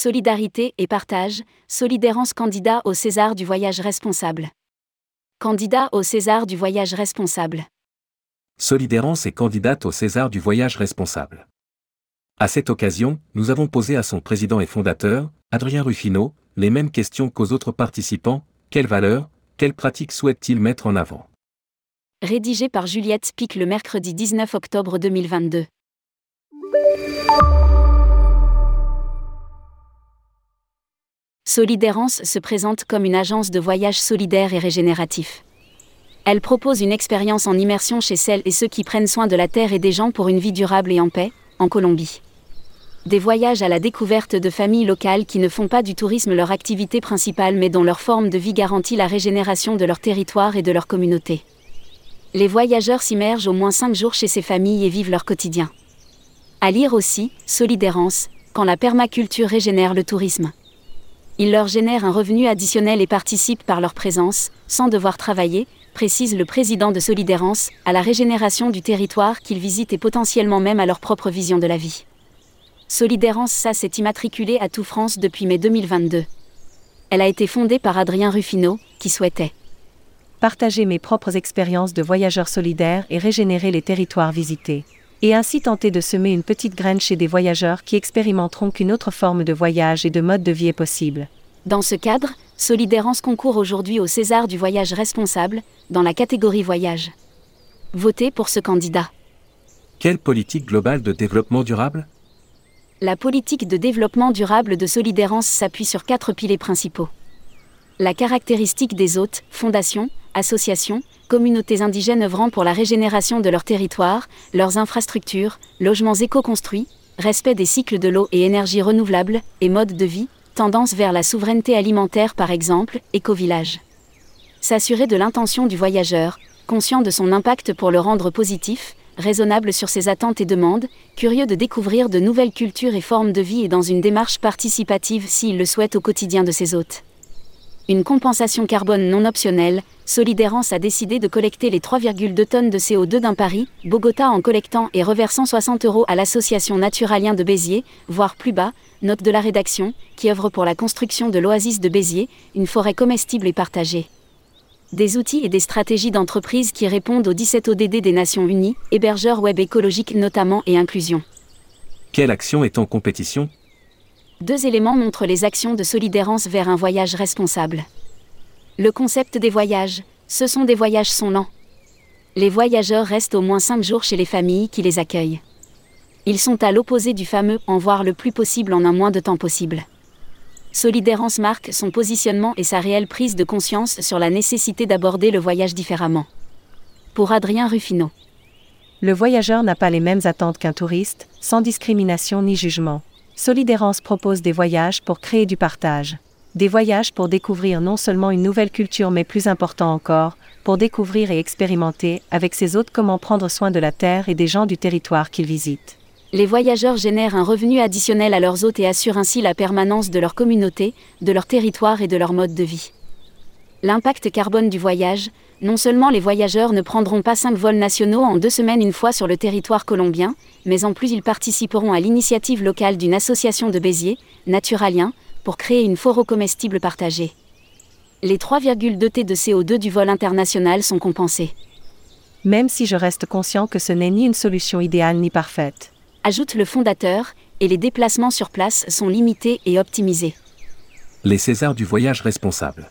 Solidarité et partage, Solidérance candidat au César du voyage responsable. Candidat au César du voyage responsable. Solidérance est candidate au César du voyage responsable. À cette occasion, nous avons posé à son président et fondateur, Adrien Ruffino, les mêmes questions qu'aux autres participants, quelles valeurs, quelles pratiques souhaite-t-il mettre en avant? Rédigé par Juliette Pic le mercredi 19 octobre 2022. Solidérance se présente comme une agence de voyage solidaire et régénératif. Elle propose une expérience en immersion chez celles et ceux qui prennent soin de la terre et des gens pour une vie durable et en paix, en Colombie. Des voyages à la découverte de familles locales qui ne font pas du tourisme leur activité principale mais dont leur forme de vie garantit la régénération de leur territoire et de leur communauté. Les voyageurs s'immergent au moins 5 jours chez ces familles et vivent leur quotidien. À lire aussi, Solidérance, quand la permaculture régénère le tourisme ils leur génèrent un revenu additionnel et participent par leur présence, sans devoir travailler, précise le président de Solidérance, à la régénération du territoire qu'ils visitent et potentiellement même à leur propre vision de la vie. Solidérance ça s'est immatriculée à Tout France depuis mai 2022. Elle a été fondée par Adrien Ruffino, qui souhaitait partager mes propres expériences de voyageurs solidaires et régénérer les territoires visités. Et ainsi tenter de semer une petite graine chez des voyageurs qui expérimenteront qu'une autre forme de voyage et de mode de vie est possible. Dans ce cadre, Solidérance concourt aujourd'hui au César du voyage responsable, dans la catégorie voyage. Votez pour ce candidat. Quelle politique globale de développement durable? La politique de développement durable de Solidérance s'appuie sur quatre piliers principaux. La caractéristique des hôtes, fondations, associations, communautés indigènes œuvrant pour la régénération de leur territoire, leurs infrastructures, logements éco-construits, respect des cycles de l'eau et énergie renouvelables, et mode de vie, tendance vers la souveraineté alimentaire par exemple, éco-village. S'assurer de l'intention du voyageur, conscient de son impact pour le rendre positif, raisonnable sur ses attentes et demandes, curieux de découvrir de nouvelles cultures et formes de vie et dans une démarche participative s'il le souhaite au quotidien de ses hôtes une compensation carbone non optionnelle, Solidérance a décidé de collecter les 3,2 tonnes de CO2 d'un Paris, Bogota en collectant et reversant 60 euros à l'association Naturalien de Béziers, voire plus bas, note de la rédaction, qui œuvre pour la construction de l'oasis de Béziers, une forêt comestible et partagée. Des outils et des stratégies d'entreprise qui répondent aux 17 ODD des Nations Unies, hébergeurs web écologiques notamment et inclusion. Quelle action est en compétition? Deux éléments montrent les actions de Solidérance vers un voyage responsable. Le concept des voyages, ce sont des voyages sont lents. Les voyageurs restent au moins 5 jours chez les familles qui les accueillent. Ils sont à l'opposé du fameux en voir le plus possible en un moins de temps possible. Solidérance marque son positionnement et sa réelle prise de conscience sur la nécessité d'aborder le voyage différemment. Pour Adrien Ruffino. Le voyageur n'a pas les mêmes attentes qu'un touriste, sans discrimination ni jugement. Solidérance propose des voyages pour créer du partage. Des voyages pour découvrir non seulement une nouvelle culture mais plus important encore, pour découvrir et expérimenter avec ses hôtes comment prendre soin de la terre et des gens du territoire qu'ils visitent. Les voyageurs génèrent un revenu additionnel à leurs hôtes et assurent ainsi la permanence de leur communauté, de leur territoire et de leur mode de vie. L'impact carbone du voyage, non seulement les voyageurs ne prendront pas cinq vols nationaux en deux semaines une fois sur le territoire colombien, mais en plus ils participeront à l'initiative locale d'une association de Béziers, Naturalien, pour créer une forêt comestible partagée. Les 3,2 T de CO2 du vol international sont compensés. Même si je reste conscient que ce n'est ni une solution idéale ni parfaite. Ajoute le fondateur, et les déplacements sur place sont limités et optimisés. Les Césars du voyage responsable.